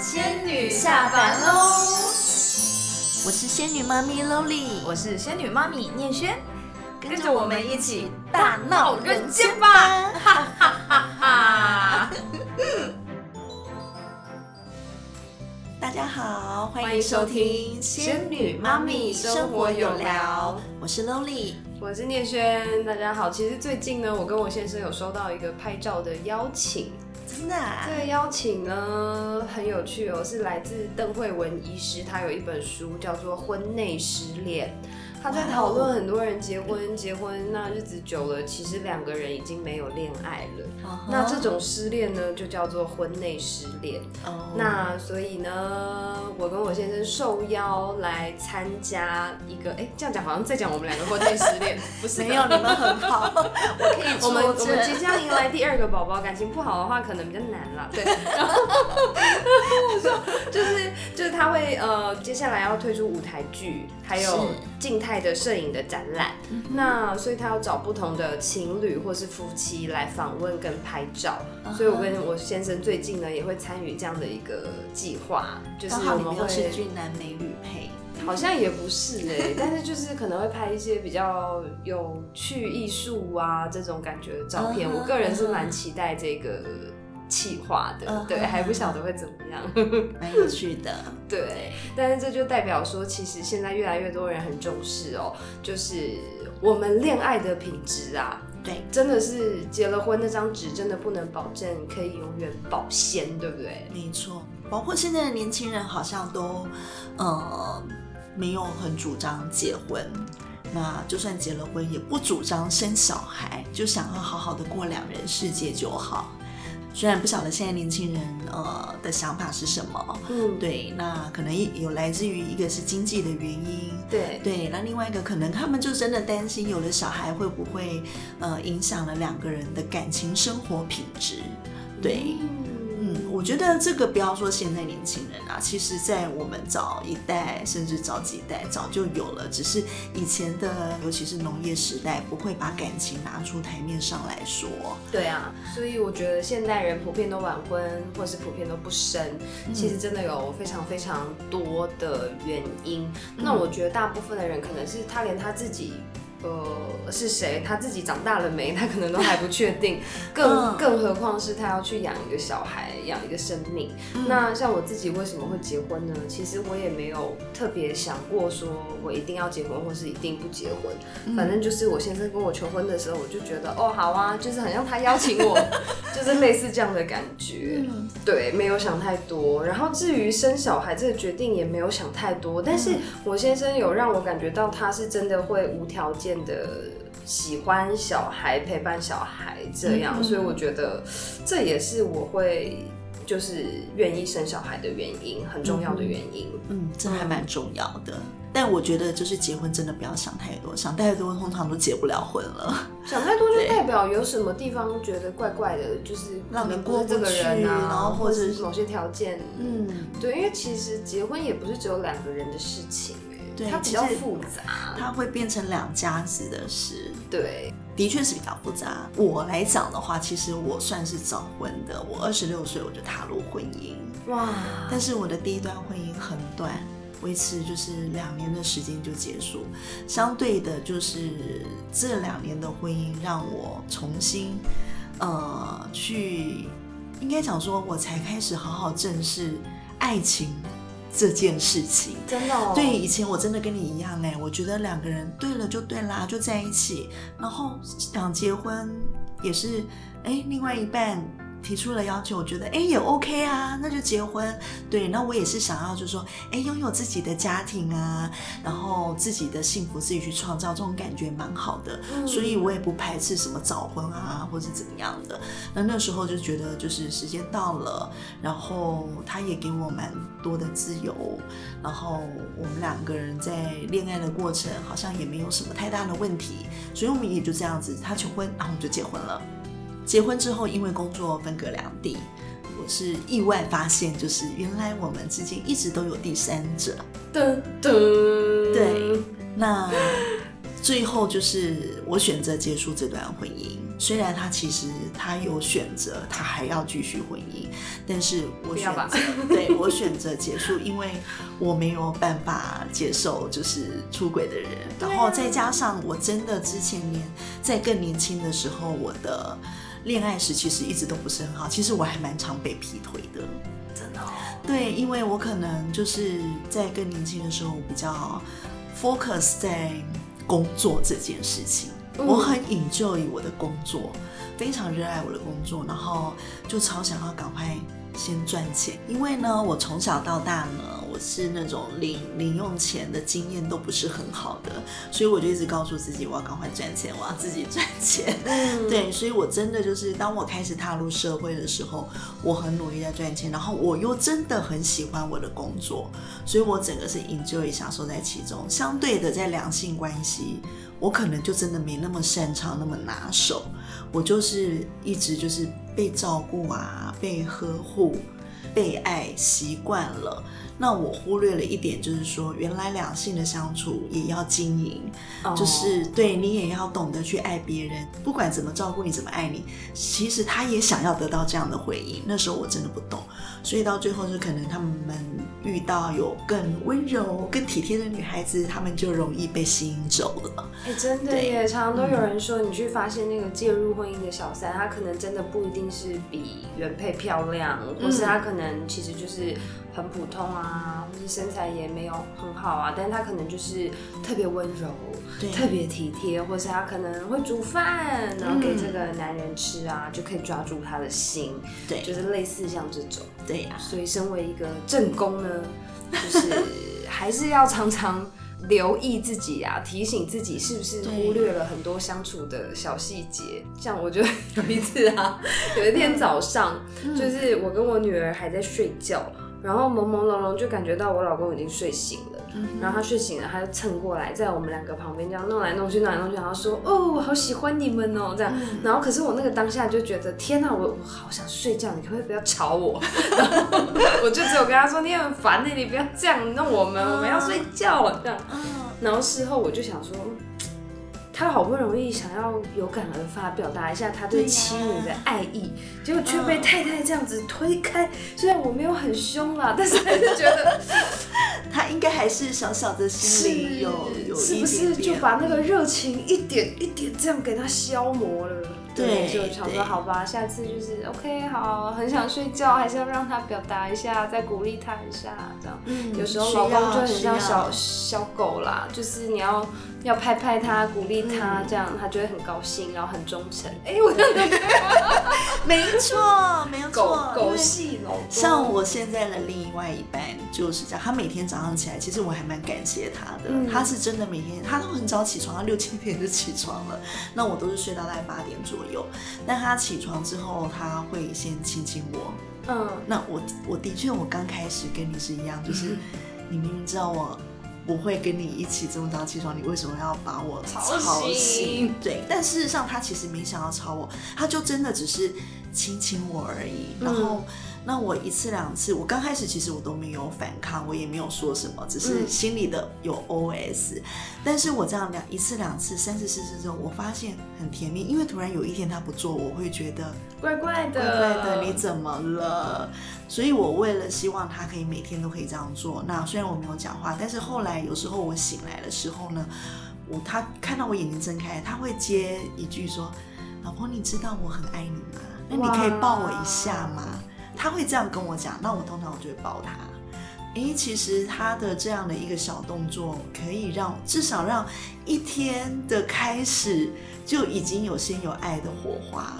仙女下凡喽！我是仙女妈咪 Loli，我是仙女妈咪念轩，跟着我们一起大闹人间吧！哈哈哈哈！大家好，欢迎收听仙女妈咪生活有聊，我是 Loli，我是念轩。大家好，其实最近呢，我跟我先生有收到一个拍照的邀请。真的，这个邀请呢很有趣哦，是来自邓慧文医师，他有一本书叫做《婚内失恋》。他在讨论很多人结婚，结婚那日子久了，其实两个人已经没有恋爱了。那这种失恋呢，就叫做婚内失恋。那所以呢，我跟我先生受邀来参加一个，哎，这样讲好像在讲我们两个婚内失恋，不是？没有，你们很好，我可以我们我们即将迎来第二个宝宝，感情不好的话可能比较难了。对，然后就是就是他会呃，接下来要推出舞台剧，还有静态。的摄影的展览，那所以他要找不同的情侣或是夫妻来访问跟拍照，所以我跟我先生最近呢也会参与这样的一个计划，就是我们会是俊男美女配，好像也不是哎，但是就是可能会拍一些比较有趣艺术啊这种感觉的照片，我个人是蛮期待这个。气化的，对，还不晓得会怎么样，蛮有趣的，对。但是这就代表说，其实现在越来越多人很重视哦，就是我们恋爱的品质啊，对，真的是结了婚那张纸，真的不能保证可以永远保鲜，对不对？没错，包括现在的年轻人好像都，呃，没有很主张结婚，那就算结了婚，也不主张生小孩，就想要好好的过两人世界就好。虽然不晓得现在年轻人呃的想法是什么，嗯，对，那可能有来自于一个是经济的原因，对。对，那另外一个可能他们就真的担心有了小孩会不会呃影响了两个人的感情生活品质，对。我觉得这个不要说现在年轻人啊，其实在我们早一代甚至早几代早就有了，只是以前的，尤其是农业时代，不会把感情拿出台面上来说。对啊，所以我觉得现代人普遍都晚婚，或是普遍都不生，其实真的有非常非常多的原因。那我觉得大部分的人可能是他连他自己。呃，是谁？他自己长大了没？他可能都还不确定，更更何况是他要去养一个小孩，养一个生命。那像我自己为什么会结婚呢？其实我也没有特别想过说我一定要结婚，或是一定不结婚。反正就是我先生跟我求婚的时候，我就觉得哦，好啊，就是很像他邀请我，就是类似这样的感觉。对，没有想太多。然后至于生小孩这个决定也没有想太多，但是我先生有让我感觉到他是真的会无条件。变得喜欢小孩，陪伴小孩这样，所以我觉得这也是我会就是愿意生小孩的原因，很重要的原因。嗯，这还蛮重要的。但我觉得就是结婚真的不要想太多，想太多通常都结不了婚了。想太多就代表有什么地方觉得怪怪的，就是让你过这个人啊，然后或者是某些条件。嗯，对，因为其实结婚也不是只有两个人的事情。它比较复杂，它会变成两家子的事。对，的确是比较复杂。我来讲的话，其实我算是早婚的，我二十六岁我就踏入婚姻。哇！但是我的第一段婚姻很短，维持就是两年的时间就结束。相对的，就是这两年的婚姻让我重新呃去，应该讲说，我才开始好好正视爱情。这件事情真的对，以前我真的跟你一样哎，我觉得两个人对了就对啦，就在一起，然后想结婚也是哎，另外一半。提出了要求，我觉得哎也 OK 啊，那就结婚。对，那我也是想要，就是说哎拥有自己的家庭啊，然后自己的幸福自己去创造，这种感觉蛮好的。所以我也不排斥什么早婚啊，或是怎么样的。那那时候就觉得就是时间到了，然后他也给我蛮多的自由，然后我们两个人在恋爱的过程好像也没有什么太大的问题，所以我们也就这样子，他求婚，然后我们就结婚了。结婚之后，因为工作分隔两地，我是意外发现，就是原来我们之间一直都有第三者。噔噔，对，那最后就是我选择结束这段婚姻。虽然他其实他有选择，他还要继续婚姻，但是我选择，对我选择结束，因为我没有办法接受就是出轨的人，然后再加上我真的之前年在更年轻的时候，我的恋爱时其实一直都不是很好，其实我还蛮常被劈腿的。真的、哦，对，因为我可能就是在更年轻的时候，我比较 focus 在工作这件事情，嗯。我很 enjoy 我的工作，非常热爱我的工作，然后就超想要赶快先赚钱，因为呢，我从小到大呢，我是那种零零用钱的经验都不是很好的，所以我就一直告诉自己，我要赶快赚钱，我要自己赚钱。嗯，对，所以我真的就是当我开始踏入社会的时候，我很努力在赚钱，然后我又真的很喜欢我的工作，所以我整个是 enjoy 享受在其中。相对的，在两性关系，我可能就真的没那么擅长，那么拿手。我就是一直就是被照顾啊，被呵护、被爱习惯了。那我忽略了一点，就是说，原来两性的相处也要经营，哦就是对你也要懂得去爱别人，不管怎么照顾你，怎么爱你，其实他也想要得到这样的回应。那时候我真的不懂，所以到最后就可能他们遇到有更温柔、更体贴的女孩子，他们就容易被吸引走了。哎、真的对耶，常常都有人说，你去发现那个介入婚姻的小三，他可能真的不一定是比原配漂亮，或是他可能其实就是很普通啊，或是身材也没有很好啊，但是他可能就是特别温柔，对特别体贴，或是他可能会煮饭，然后给这个男人吃啊，就可以抓住他的心，对，就是类似像这种。对呀、所以，身为一个正宫呢，就是 还是要常常留意自己啊，提醒自己是不是忽略了很多相处的小细节。像我就有一次啊，有一天早上，就是我跟我女儿还在睡觉，然后朦朦胧胧就感觉到我老公已经睡醒了。然后他睡醒了，他就蹭过来，在我们两个旁边这样弄来弄去，弄来弄去，然后说：“哦，我好喜欢你们哦。”这样，然后可是我那个当下就觉得，天哪，我我好想睡觉，你可不可以不要吵我？然后我就只有跟他说：“你很烦呢，你不要这样弄我们，我们要睡觉了。”这样。嗯，然后事后我就想说，他好不容易想要有感而发，表达一下他对妻女的爱意，结果却被太太这样子推开。虽然我没有很凶啦，但是还是觉得 他应该还是小小的心里有有是不是就把那个热情一点一点这样给他消磨了？对就想对说好吧，下次就是 OK，好，很想睡觉，还是要让他表达一下，再鼓励他一下，这样。嗯有时候需老公就很像小小狗啦，就是你要要拍拍他，鼓励他，这样他就会很高兴，然后很忠诚。哎、我真的觉得 没错，没有狗错，因狗为系老，像我现在的另外一半就是这样，他每天早上起来，其实我还蛮感谢他的。嗯他是真的每天，他都很早起床，他六七点就起床了。那我都是睡到大概八点左右。但他起床之后，他会先亲亲我。嗯，那我我的确，我刚开始跟你是一样，就是 你明明知道我不会跟你一起这么早起床，你为什么要把我吵吵醒醒？对，但事实上他其实没想要吵我，他就真的只是亲亲我而已。然后，那我一次两次，我刚开始其实我都没有反抗，我也没有说什么，只是嗯心里的有 OS。但是我这样两一次两次三次四次之后，我发现很甜蜜，因为突然有一天他不做，我会觉得。怪怪的，怪怪的，你怎么了？所以我为了希望他可以每天都可以这样做，那虽然我没有讲话，但是后来有时候我醒来的时候呢，我他看到我眼睛睁开，他会接一句说：“老婆，你知道我很爱你吗？那你可以抱我一下吗？”他会这样跟我讲，那我通常我就会抱他。诶，其实他的这样的一个小动作，可以让至少让一天的开始就已经有先有爱的火花。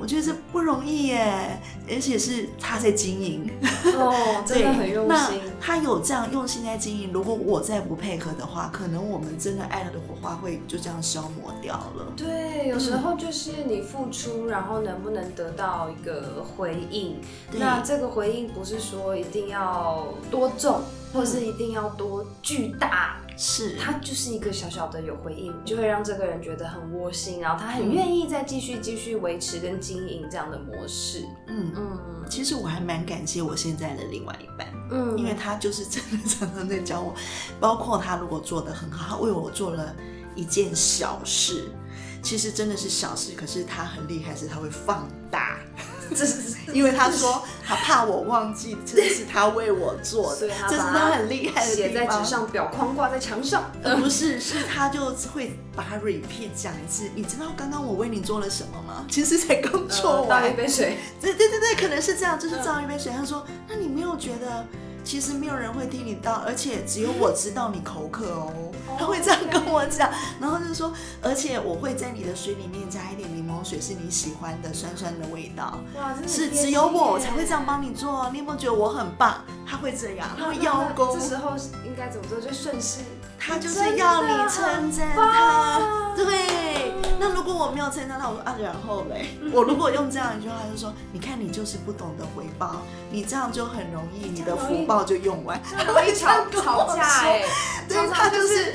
我觉得这不容易耶，而且是他在经营，哦，真的很用那心。他有这样用心在经营，如果我再不配合的话，可能我们真的爱了的火花会就这样消磨掉了。对，有时候就是你付出，然后能不能得到一个回应？那这个回应不是说一定要多重，或是一定要多巨大，是，他就是一个小小的有回应，就会让这个人觉得很窝心，然后他很愿意再继续继续维持跟经营这样的模式。嗯，嗯其实我还蛮感谢我现在的另外一半。嗯因为他就是真的常常在教我，包括他如果做的很好，他为我做了一件小事，其实真的是小事，可是他很厉害，是他会放大。这是因为他说他怕我忘记，这是他为我做的，所以他这是他很厉害的写在纸。上，表框挂在墙上。呃不是，是他就会把 repeat 讲一次。你知道刚刚我为你做了什么吗？其实才刚做呃倒完。一杯水，对对对对，可能是这样，就是倒一杯水。他说：“那你没有觉得，其实没有人会替你倒，而且只有我知道你口渴哦。”他会这样跟我讲，然后就说：“而且我会在你的水里面加一点水，是你喜欢的酸酸的味道。哇，是只有我才会这样帮你做，你有没有觉得我很棒？”他会这样，他会邀功这，时候应该怎么做？就顺势。他就是要你称赞他。对，那如果我没有称赞他，我说啊，然后嘞，我如果用这样一句话，就说，你看你就是不懂得回报，你这样就很容易，你的福报就用完。很容易吵吵架哎，对他就是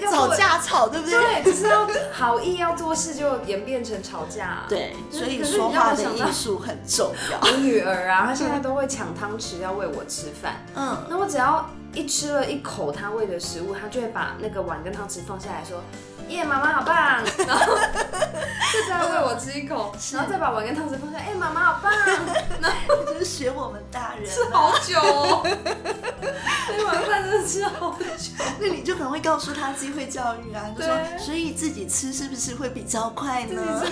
要吵架吵，对不对？对，可是要好意要做事，就演变成吵架。，对，所以说话的艺术很重要。我女儿啊，她现在都会抢汤匙要喂我吃饭，嗯，那我只要一吃了一口他喂的食物，他就会把那个碗跟汤匙放下来说。耶，妈妈好棒！然后就再 喂我吃一口，然后再把碗跟汤匙放下。哎、妈妈好棒！就是学我们大人、吃好久哦，那碗饭真的吃好久。那你就可能会告诉他机会教育啊，就说，所以自己吃是不是会比较快呢？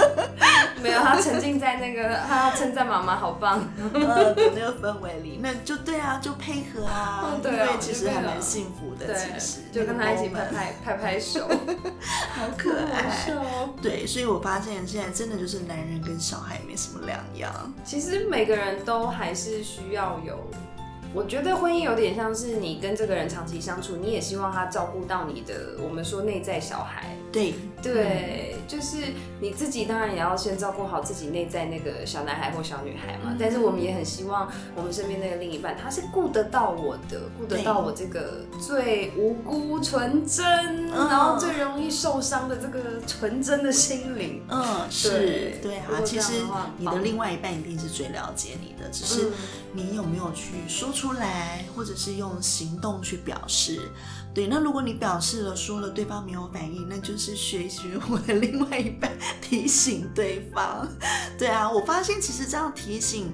没有，他沉浸在那个，她要称赞妈妈好棒。呃的那个氛围里，那就对啊，就配合啊，嗯对啊其实还蛮幸福的，其实就跟他一起拍拍拍拍手，好可爱。哦。对，所以我发现现在真的就是男人跟小孩没什么两样。其实每个人都还是需要有，我觉得婚姻有点像是你跟这个人长期相处，你也希望他照顾到你的，我们说内在小孩。对，对，就是你自己当然也要先照顾好自己内在那个小男孩或小女孩嘛。但是我们也很希望我们身边那个另一半，他是顾得到我的，顾得到我这个最无辜、纯真，嗯然后最容易受伤的这个纯真的心灵。嗯，是对，对啊。其实你的另外一半一定是最了解你的，只是嗯你有没有去说出来，或者是用行动去表示。对，那如果你表示了、说了，对方没有反应，那就是学学我的另外一半，提醒对方。对啊，我发现其实这样提醒。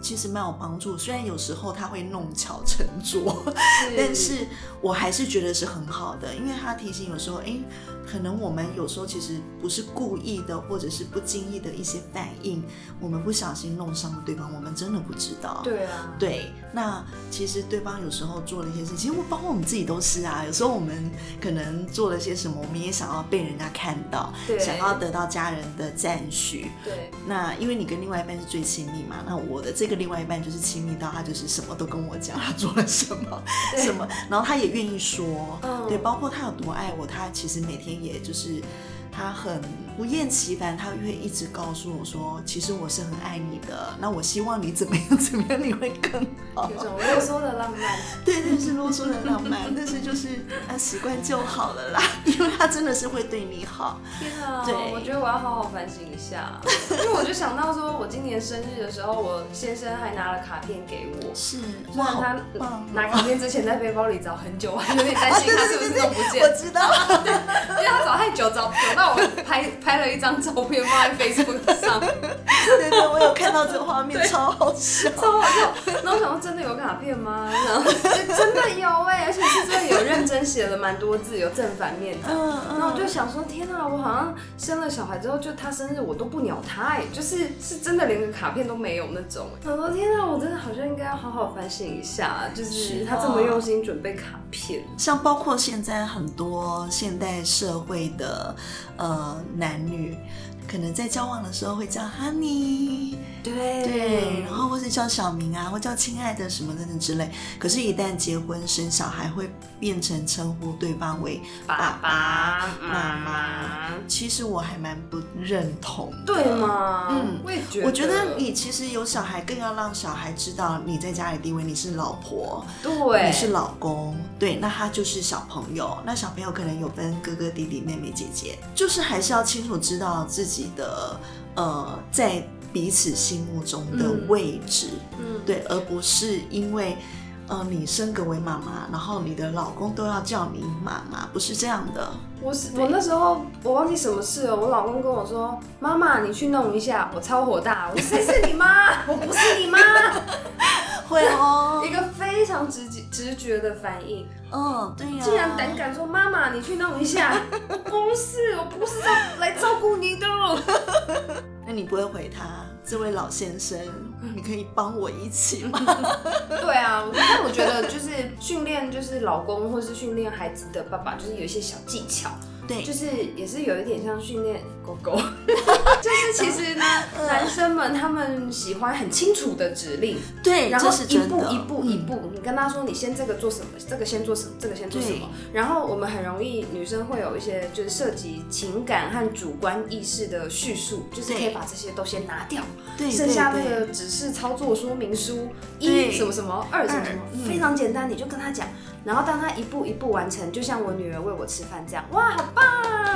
其实蛮有帮助，虽然有时候他会弄巧成拙，但是我还是觉得是很好的，因为他提醒有时候，哎，可能我们有时候其实不是故意的，或者是不经意的一些反应，我们不小心弄伤了对方，我们真的不知道。对啊，对，那其实对方有时候做了一些事，其实包括我们自己都是啊。有时候我们可能做了些什么，我们也想要被人家看到，对想要得到家人的赞许。对，那因为你跟另外一半是最亲密嘛，那我的这个另外一半就是亲密到他就是什么都跟我讲，他做了什么 什么，然后他也愿意说，嗯。对，包括他有多爱我，他其实每天也就是他很不厌其烦，他会一直告诉我说，其实我是很爱你的，那我希望你怎么样怎么样，你会更好。有种啰嗦的浪漫。对那，是啰嗦的浪漫，但是就是啊习惯就好了啦，因为他真的是会对你好。天啊，对我觉得我要好好反省一下，因为我就想到说，我今年生日的时候，我先生还拿了卡片给我。是，虽哇，他拿卡片之前在背包里找很久，我还有点担心他是不是弄不见 我，知道，因为他找太久，找找到我拍拍了一张照片放在 Facebook 上，对对，我有看到这个画面，超好笑。超好笑。然后我想说真的有卡片吗？然后真的有哎、而且是真的有认真写了蛮多字，有正反面的。嗯然后我就想说，天啊，我好像生了小孩之后，就他生日我都不鸟他哎，就是是真的连个卡片都没有那种。我说天啊，我真的好像应该要好好反省一下，就是是他这么用心准备卡片。像包括现在很多现代社会的呃男女，可能在交往的时候会叫 honey，对对，然后或是叫小名啊，或叫亲爱的什么等等之类。可是，一旦结婚生小孩，会变成称呼对方为爸爸妈妈。其实我还蛮不认同的，对吗？嗯我也觉得。我觉得你其实有小孩，更要让小孩知道你在家里地位，你是老婆，对，你是老公，对，那他就是小朋友。那小朋友可能有分哥哥、弟弟、妹妹、姐姐，就是还是要清楚知道自己的呃，在彼此心目中的嗯位置，嗯，对，而不是因为。呃，你升格为妈妈，然后你的老公都要叫你妈妈，不是这样的。我是我那时候我忘记什么事了，我老公跟我说：“妈妈，你去弄一下。”我超火大，我说：“谁是你妈？我不是你妈。”会哦，一个非常直觉直觉的反应。嗯，对呀、竟然胆敢说妈妈，你去弄一下。不是，我不是来来照顾你的。那你不会回他，这位老先生，你可以帮我一起吗？对啊，但我觉得就是训练，就是老公或是训练孩子的爸爸，就是有一些小技巧。对，就是也是有一点像训练狗狗，就是其实呢，男生们他们喜欢很清楚的指令，对，然后一步一步一嗯。步，你跟他说你先这个做什么，这个先做什么，这个先做什么，然后我们很容易女生会有一些就是涉及情感和主观意识的叙述，就是可以把这些都先拿掉，对，剩下那对。个指示操作说明书一什么什么，二什么什么，嗯。非常简单，你就跟他讲，然后当他一步一步完成，就像我女儿喂我吃饭这样，哇，好棒，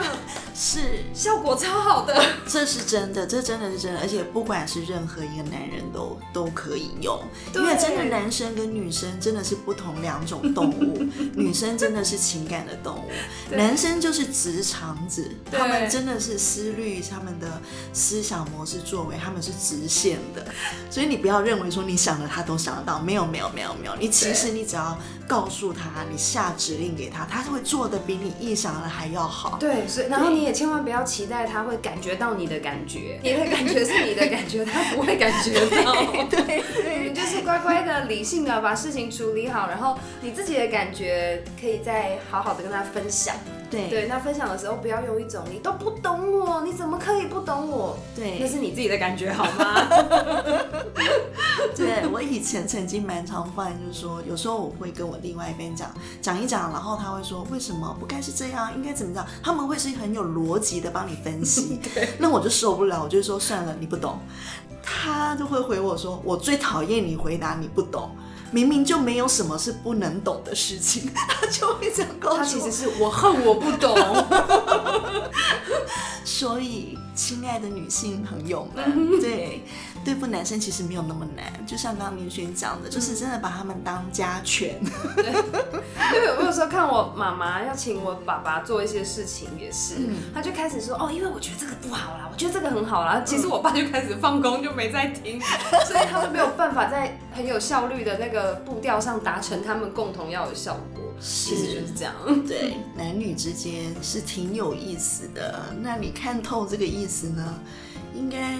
是，效果超好的。这是真的，这真的是真的，而且不管是任何一个男人都都可以用，因为真的男生跟女生真的是不同两种动物，女生真的是情感的动物，男生就是直肠子，他们真的是思虑他们的思想模式作为，他们是直线的，所以你不要认为说你想的他都想得到，没有没有没有没有，你其实你只要告诉他，你下指令给他，他会做的比你意想的还要好。对，所以然后你也千万不要期待他会感觉到你的感觉，你的感觉是你的感觉，他不会感觉到。对你就是乖乖的、理性的把事情处理好，然后你自己的感觉可以再好好的跟他分享。对对，那分享的时候不要用一种你都不懂我，你怎么可以不懂我？对那是你自己的感觉好吗？对我以前曾经蛮常犯，就是说有时候我会跟我另外一边讲讲一讲，然后他会说为什么不该是这样，应该怎么样？他们会是很有逻辑的帮你分析，那我就受不了，我就说算了，你不懂。他就会回我说，我最讨厌你回答你不懂。明明就没有什么是不能懂的事情，他就会这样告诉我。他其实是我恨我不懂。所以，亲爱的女性朋友们，对对付男生其实没有那么难，就像刚刚明轩讲的，就是真的把他们当家犬。因为我有时候看我妈妈要请我爸爸做一些事情，也是，嗯他就开始说哦，因为我觉得这个不好啦，我觉得这个很好啦。其实我爸就开始放工，就没在听，所以他们没有办法在很有效率的那个步调上达成他们共同要的效果。其实就是这样。对，男女之间是挺有意思的。那你看透这个意思呢，应该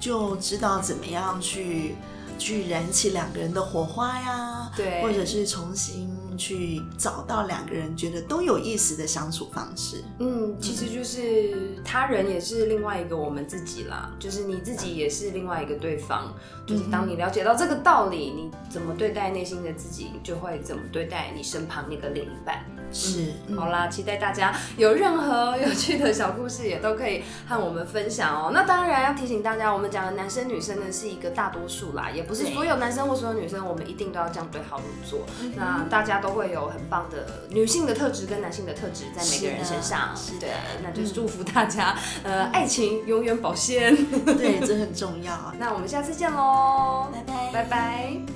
就知道怎么样去去燃起两个人的火花呀，对。或者是重新去找到两个人觉得都有意思的相处方式。嗯，其实就是他人也是另外一个我们自己啦，就是你自己也是另外一个对方。就是当你了解到这个道理，你怎么对待内心的自己，就会怎么对待你身旁那个另一半。是，嗯好啦，期待大家有任何有趣的小故事，也都可以和我们分享哦。那当然要提醒大家，我们讲的男生女生呢是一个大多数啦，也不是所有男生或所有女生，我们一定都要这样对号入座。嗯那大家都会有很棒的女性的特质跟男性的特质在每个人身上。是的那就是祝福大家，呃，爱情永远保鲜。对，这很重要。那我们下次见喽，拜拜，拜拜。